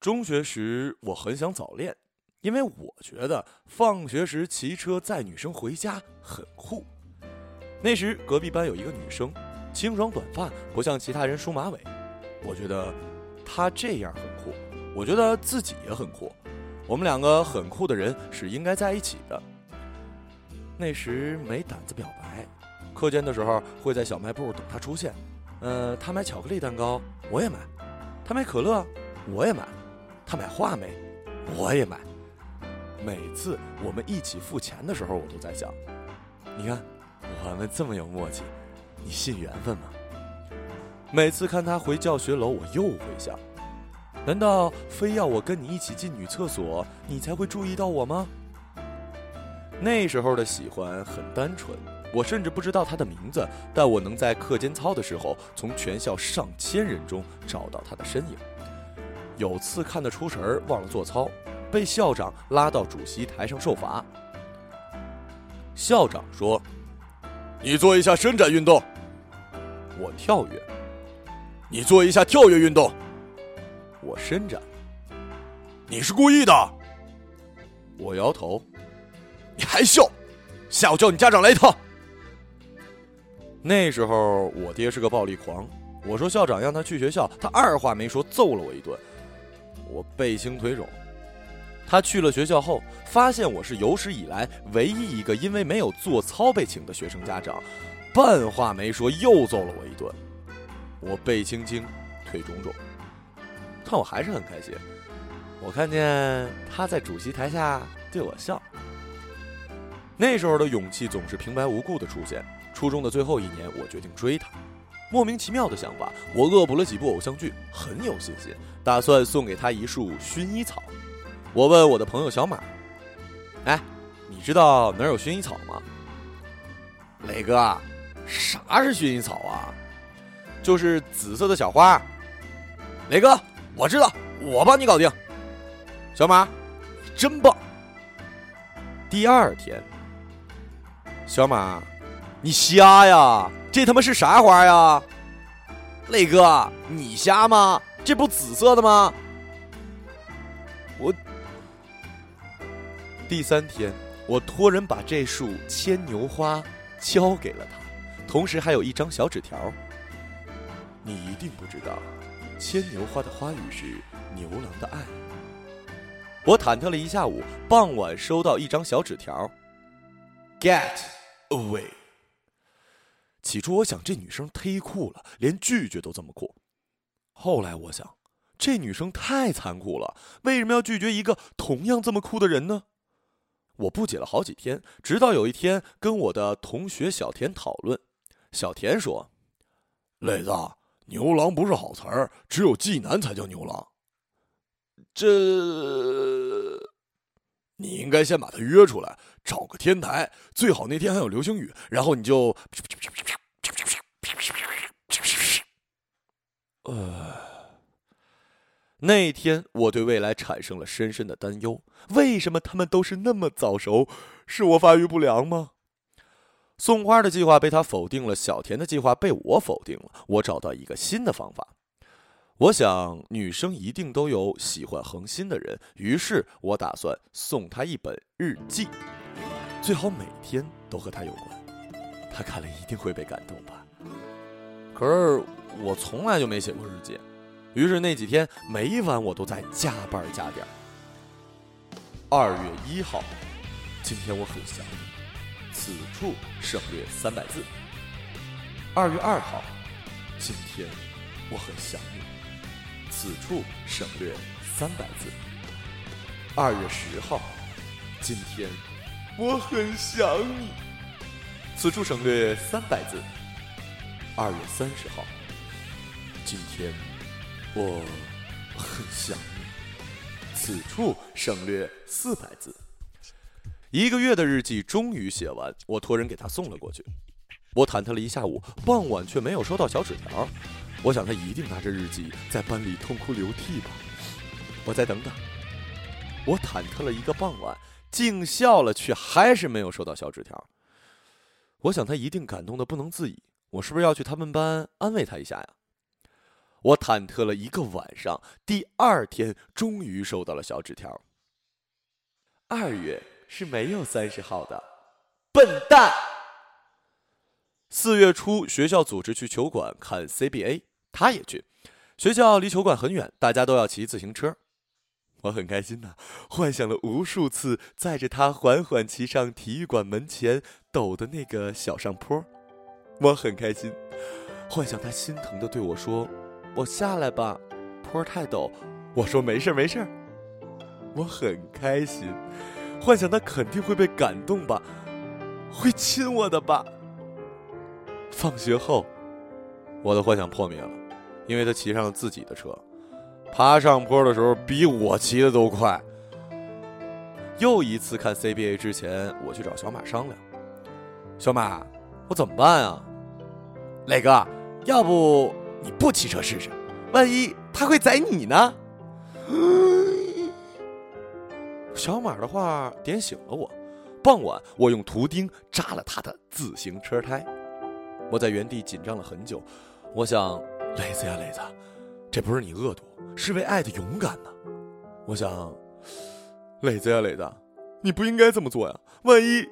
中学时我很想早恋，因为我觉得放学时骑车载女生回家很酷。那时隔壁班有一个女生，清爽短发，不像其他人梳马尾，我觉得她这样很酷，我觉得自己也很酷。我们两个很酷的人是应该在一起的。那时没胆子表白，课间的时候会在小卖部等她出现。呃，她买巧克力蛋糕，我也买；她买可乐，我也买。他买话梅，我也买。每次我们一起付钱的时候，我都在想：你看，我们这么有默契，你信缘分吗？每次看他回教学楼，我又会想：难道非要我跟你一起进女厕所，你才会注意到我吗？那时候的喜欢很单纯，我甚至不知道他的名字，但我能在课间操的时候，从全校上千人中找到他的身影。有次看得出神儿，忘了做操，被校长拉到主席台上受罚。校长说：“你做一下伸展运动。”我跳跃。你做一下跳跃运动。我伸展。你是故意的。我摇头。你还笑？下午叫你家长来一趟。那时候我爹是个暴力狂，我说校长让他去学校，他二话没说揍了我一顿。我背青腿肿，他去了学校后，发现我是有史以来唯一一个因为没有做操被请的学生家长，半话没说又揍了我一顿。我背青青，腿肿肿，但我还是很开心。我看见他在主席台下对我笑。那时候的勇气总是平白无故的出现。初中的最后一年，我决定追他。莫名其妙的想法，我恶补了几部偶像剧，很有信心，打算送给他一束薰衣草。我问我的朋友小马：“哎，你知道哪有薰衣草吗？”磊哥，啥是薰衣草啊？就是紫色的小花。磊哥，我知道，我帮你搞定。小马，你真棒。第二天，小马，你瞎呀？这他妈是啥花呀，磊哥，你瞎吗？这不紫色的吗？我第三天，我托人把这束牵牛花交给了他，同时还有一张小纸条。你一定不知道，牵牛花的花语是牛郎的爱。我忐忑了一下午，傍晚收到一张小纸条：Get away。起初我想这女生忒酷了，连拒绝都这么酷。后来我想，这女生太残酷了，为什么要拒绝一个同样这么酷的人呢？我不解了好几天，直到有一天跟我的同学小田讨论，小田说：“磊子，牛郎不是好词儿，只有妓男才叫牛郎。这，你应该先把他约出来，找个天台，最好那天还有流星雨，然后你就。”呃，那天我对未来产生了深深的担忧。为什么他们都是那么早熟？是我发育不良吗？送花的计划被他否定了，小田的计划被我否定了。我找到一个新的方法。我想女生一定都有喜欢恒心的人，于是我打算送她一本日记，最好每天都和她有关。她看了一定会被感动吧？可是。我从来就没写过日记，于是那几天每晚我都在加班加点。二月一号，今天我很想你，此处省略三百字。二月二号，今天我很想你，此处省略三百字。二月十号，今天我很想你，此处省略三百字。二月三十号。今天我很想你，此处省略四百字。一个月的日记终于写完，我托人给他送了过去。我忐忑了一下午，傍晚却没有收到小纸条。我想他一定拿着日记在班里痛哭流涕吧。我再等等。我忐忑了一个傍晚，尽孝了，却还是没有收到小纸条。我想他一定感动的不能自已。我是不是要去他们班安慰他一下呀？我忐忑了一个晚上，第二天终于收到了小纸条。二月是没有三十号的，笨蛋。四月初，学校组织去球馆看 CBA，他也去。学校离球馆很远，大家都要骑自行车。我很开心呐，幻想了无数次载着他缓缓骑上体育馆门前陡的那个小上坡。我很开心，幻想他心疼的对我说：“我下来吧，坡太陡。”我说：“没事没事。”我很开心，幻想他肯定会被感动吧，会亲我的吧。放学后，我的幻想破灭了，因为他骑上了自己的车，爬上坡的时候比我骑的都快。又一次看 CBA 之前，我去找小马商量：“小马，我怎么办啊？”磊哥，要不你不骑车试试？万一他会宰你呢？小马的话点醒了我。傍晚，我用图钉扎了他的自行车胎。我在原地紧张了很久，我想，磊子呀磊子，这不是你恶毒，是为爱的勇敢呢。我想，磊子呀磊子，你不应该这么做呀，万一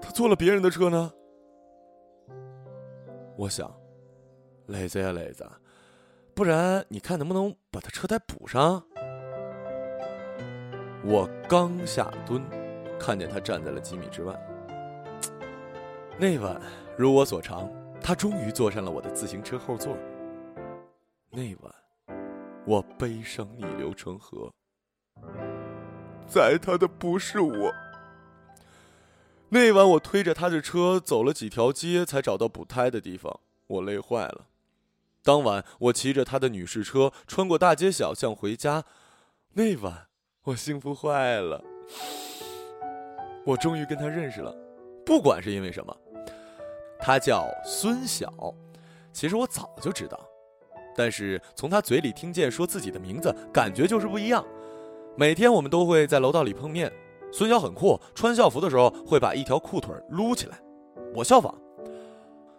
他坐了别人的车呢？我想，磊子呀磊子，不然你看能不能把他车胎补上？我刚下蹲，看见他站在了几米之外。那晚，如我所长。他终于坐上了我的自行车后座。那晚，我悲伤逆流成河。载他的不是我。那晚，我推着他的车走了几条街，才找到补胎的地方。我累坏了。当晚，我骑着他的女士车穿过大街小巷回家。那晚，我幸福坏了。我终于跟他认识了，不管是因为什么。他叫孙晓，其实我早就知道，但是从他嘴里听见说自己的名字，感觉就是不一样。每天我们都会在楼道里碰面。孙晓很酷，穿校服的时候会把一条裤腿撸起来，我效仿。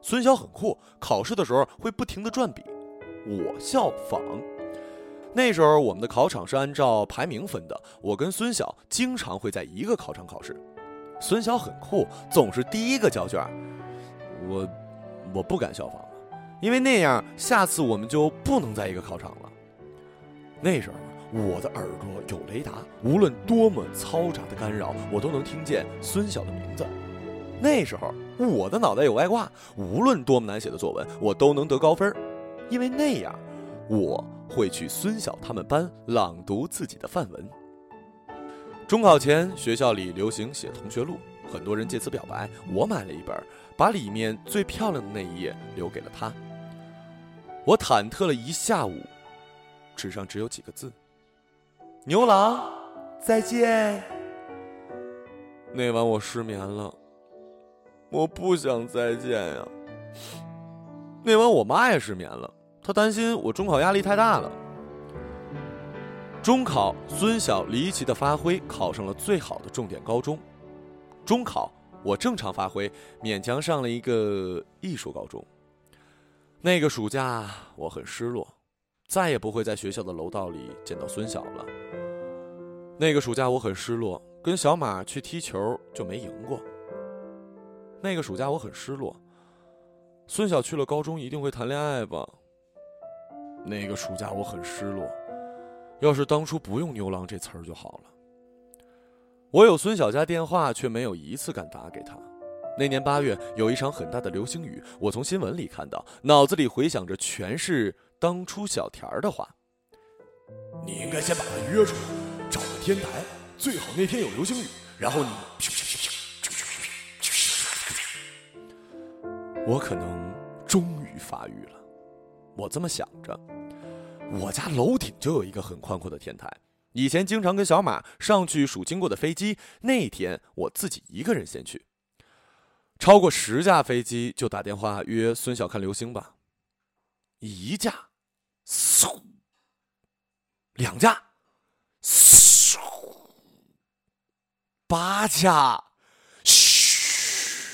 孙晓很酷，考试的时候会不停的转笔，我效仿。那时候我们的考场是按照排名分的，我跟孙晓经常会在一个考场考试。孙晓很酷，总是第一个交卷。我，我不敢效仿，因为那样下次我们就不能在一个考场了。那时候我的耳朵有雷达，无论多么嘈杂的干扰，我都能听见孙晓的名字。那时候我的脑袋有外挂，无论多么难写的作文，我都能得高分，因为那样我会去孙晓他们班朗读自己的范文。中考前，学校里流行写同学录。很多人借此表白，我买了一本，把里面最漂亮的那一页留给了他。我忐忑了一下午，纸上只有几个字：“牛郎，再见。”那晚我失眠了，我不想再见呀。那晚我妈也失眠了，她担心我中考压力太大了。中考，孙晓离奇的发挥，考上了最好的重点高中。中考，我正常发挥，勉强上了一个艺术高中。那个暑假，我很失落，再也不会在学校的楼道里见到孙晓了。那个暑假，我很失落，跟小马去踢球就没赢过。那个暑假，我很失落，孙晓去了高中一定会谈恋爱吧。那个暑假，我很失落，要是当初不用“牛郎”这词儿就好了。我有孙晓家电话，却没有一次敢打给他。那年八月，有一场很大的流星雨，我从新闻里看到，脑子里回想着全是当初小田儿的话。你应该先把他约出来，找个天台，最好那天有流星雨，然后你。我可能终于发育了，我这么想着。我家楼顶就有一个很宽阔的天台。以前经常跟小马上去数经过的飞机，那天我自己一个人先去。超过十架飞机就打电话约孙晓看流星吧。一架，嗖；两架，嗖；八架，嘘；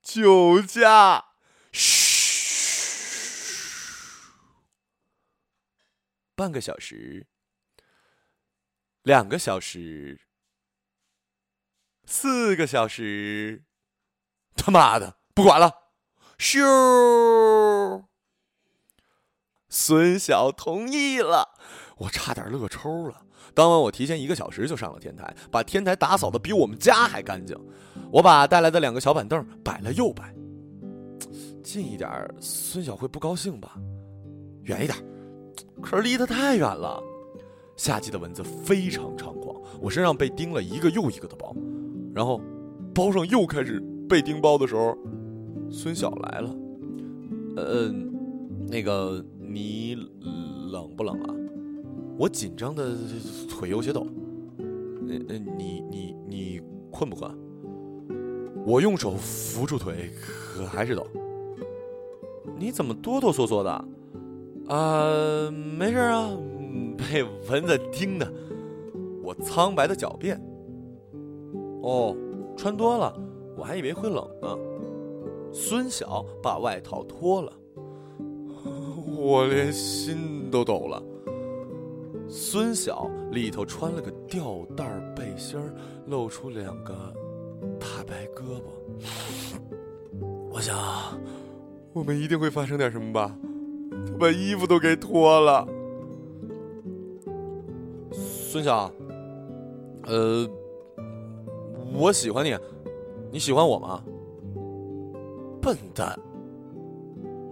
九架，嘘；半个小时，两个小时，四个小时，他妈的，不管了！咻！孙晓同意了，我差点乐抽了。当晚我提前一个小时就上了天台，把天台打扫的比我们家还干净。我把带来的两个小板凳摆了又摆，近一点，孙晓会不高兴吧？远一点，可是离他太远了。夏季的蚊子非常猖狂，我身上被叮了一个又一个的包，然后包上又开始被叮包的时候，孙晓来了。呃，那个你冷不冷啊？我紧张的腿有些抖。呃，你你你困不困？我用手扶住腿，可还是抖。你怎么哆哆嗦嗦的？啊，没事啊，被蚊子叮的。我苍白的狡辩。哦，穿多了，我还以为会冷呢。孙晓把外套脱了，我连心都抖了。孙晓里头穿了个吊带背心露出两个大白胳膊。我想，我们一定会发生点什么吧？他把衣服都给脱了。孙晓，呃，我喜欢你，你喜欢我吗？笨蛋，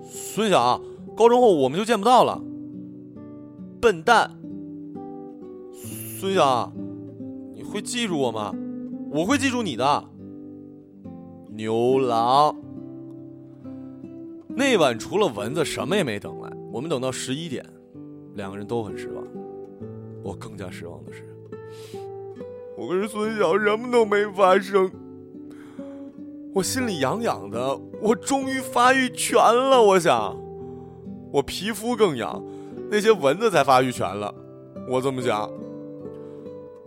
孙晓，高中后我们就见不到了。笨蛋。孙晓，你会记住我吗？我会记住你的。牛郎。那晚除了蚊子，什么也没等来。我们等到十一点，两个人都很失望。我更加失望的是，我跟孙晓什么都没发生。我心里痒痒的，我终于发育全了。我想，我皮肤更痒，那些蚊子才发育全了。我这么想。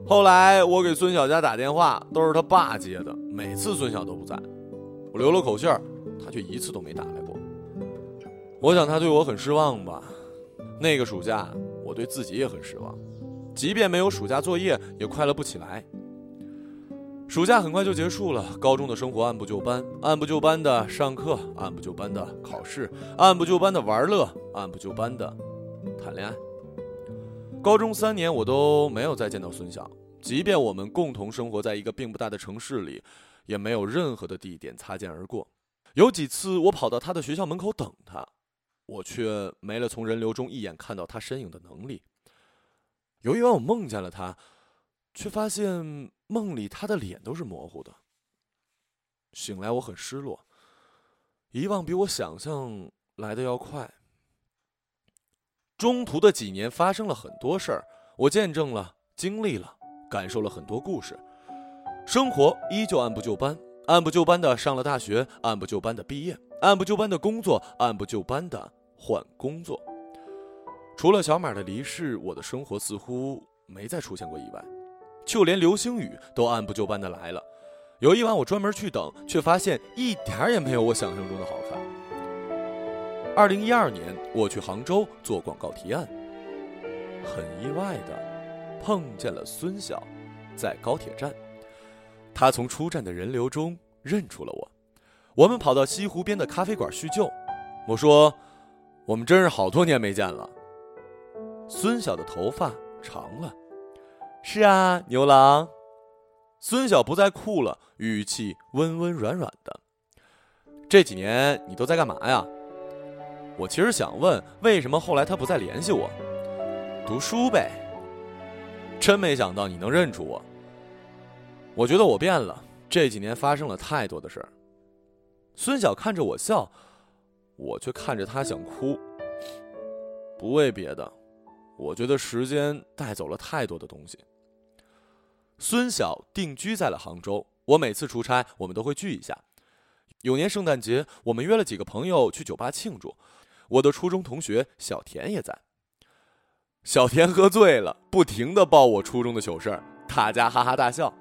后来我给孙晓家打电话，都是他爸接的。每次孙晓都不在，我留了口信儿，他却一次都没打来过。我想他对我很失望吧。那个暑假，我对自己也很失望，即便没有暑假作业，也快乐不起来。暑假很快就结束了，高中的生活按部就班，按部就班的上课，按部就班的考试，按部就班的玩乐，按部就班的谈恋爱。高中三年，我都没有再见到孙晓。即便我们共同生活在一个并不大的城市里，也没有任何的地点擦肩而过。有几次，我跑到他的学校门口等他，我却没了从人流中一眼看到他身影的能力。有一晚，我梦见了他，却发现梦里他的脸都是模糊的。醒来，我很失落。遗忘比我想象来的要快。中途的几年发生了很多事儿，我见证了、经历了、感受了很多故事。生活依旧按部就班，按部就班的上了大学，按部就班的毕业，按部就班的工作，按部就班的换工作。除了小马的离世，我的生活似乎没再出现过意外，就连流星雨都按部就班的来了。有一晚我专门去等，却发现一点儿也没有我想象中的好看。二零一二年，我去杭州做广告提案，很意外的碰见了孙晓，在高铁站。他从出站的人流中认出了我，我们跑到西湖边的咖啡馆叙旧。我说：“我们真是好多年没见了。”孙晓的头发长了。是啊，牛郎。孙晓不再哭了，语气温温软软的。这几年你都在干嘛呀？我其实想问，为什么后来他不再联系我？读书呗。真没想到你能认出我。我觉得我变了，这几年发生了太多的事儿。孙晓看着我笑，我却看着他想哭。不为别的，我觉得时间带走了太多的东西。孙晓定居在了杭州，我每次出差，我们都会聚一下。有年圣诞节，我们约了几个朋友去酒吧庆祝。我的初中同学小田也在。小田喝醉了，不停的报我初中的糗事儿，大家哈哈大笑。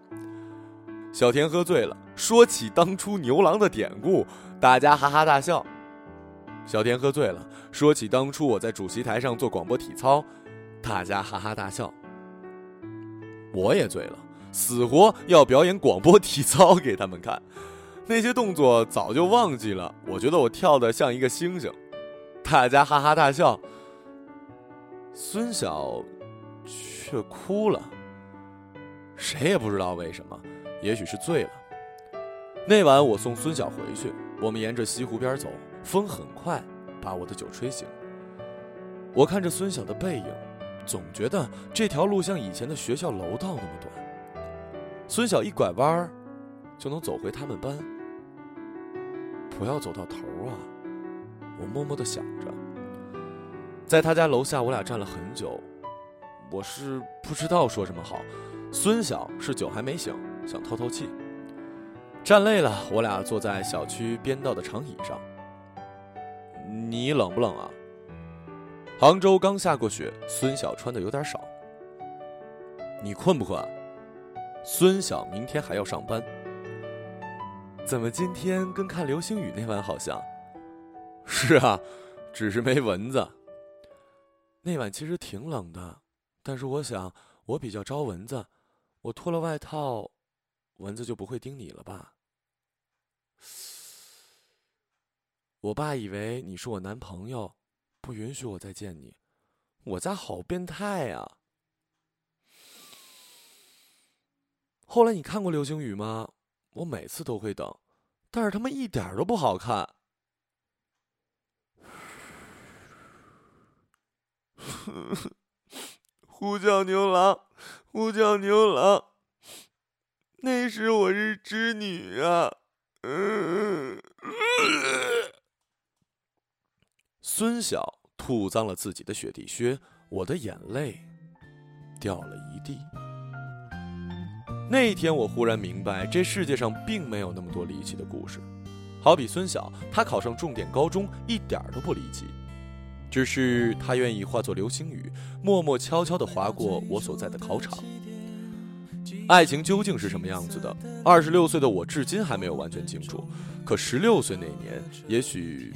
小田喝醉了，说起当初牛郎的典故，大家哈哈大笑。小田喝醉了，说起当初我在主席台上做广播体操，大家哈哈大笑。我也醉了，死活要表演广播体操给他们看，那些动作早就忘记了。我觉得我跳的像一个星星，大家哈哈大笑。孙晓却哭了，谁也不知道为什么，也许是醉了。那晚我送孙晓回去，我们沿着西湖边走，风很快把我的酒吹醒。我看着孙晓的背影。总觉得这条路像以前的学校楼道那么短，孙晓一拐弯儿就能走回他们班。不要走到头啊！我默默的想着。在他家楼下，我俩站了很久。我是不知道说什么好。孙晓是酒还没醒，想透透气。站累了，我俩坐在小区边道的长椅上。你冷不冷啊？杭州刚下过雪，孙晓穿的有点少。你困不困？孙晓明天还要上班。怎么今天跟看流星雨那晚好像？是啊，只是没蚊子。那晚其实挺冷的，但是我想我比较招蚊子，我脱了外套，蚊子就不会叮你了吧？我爸以为你是我男朋友。不允许我再见你，我家好变态呀！后来你看过流星雨吗？我每次都会等，但是他们一点都不好看。呼叫牛郎，呼叫牛郎，那时我是织女啊！孙晓吐脏了自己的雪地靴，我的眼泪掉了一地。那一天，我忽然明白，这世界上并没有那么多离奇的故事。好比孙晓，他考上重点高中一点都不离奇，只是他愿意化作流星雨，默默悄悄地划过我所在的考场。爱情究竟是什么样子的？二十六岁的我至今还没有完全清楚。可十六岁那年，也许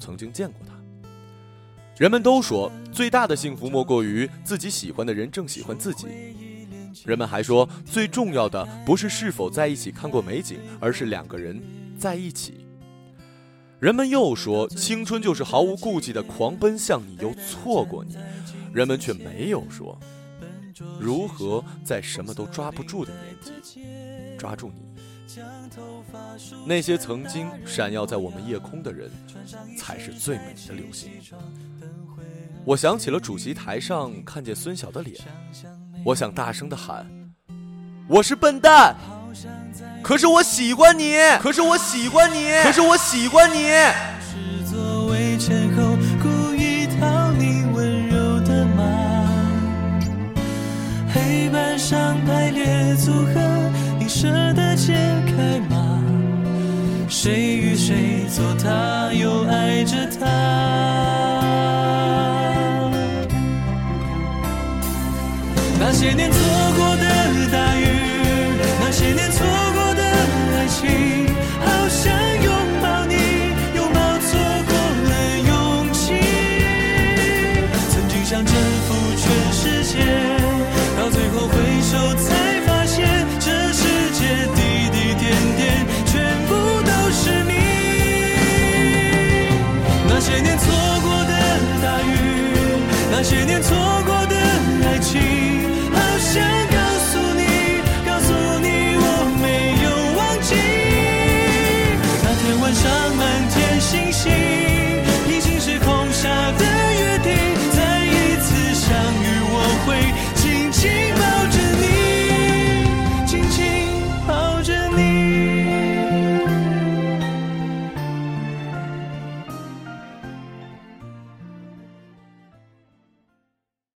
曾经见过他。人们都说，最大的幸福莫过于自己喜欢的人正喜欢自己。人们还说，最重要的不是是否在一起看过美景，而是两个人在一起。人们又说，青春就是毫无顾忌的狂奔向你，又错过你。人们却没有说，如何在什么都抓不住的年纪抓住你。那些曾经闪耀在我们夜空的人，才是最美的流星。我想起了主席台上看见孙晓的脸，我想大声的喊：“我是笨蛋，可是我喜欢你，可是我喜欢你，可是我喜欢你。”黑板上排列组合，你舍得解开吗？谁与谁做他，又爱着他？那些年错过的大雨，那些年错过的爱情，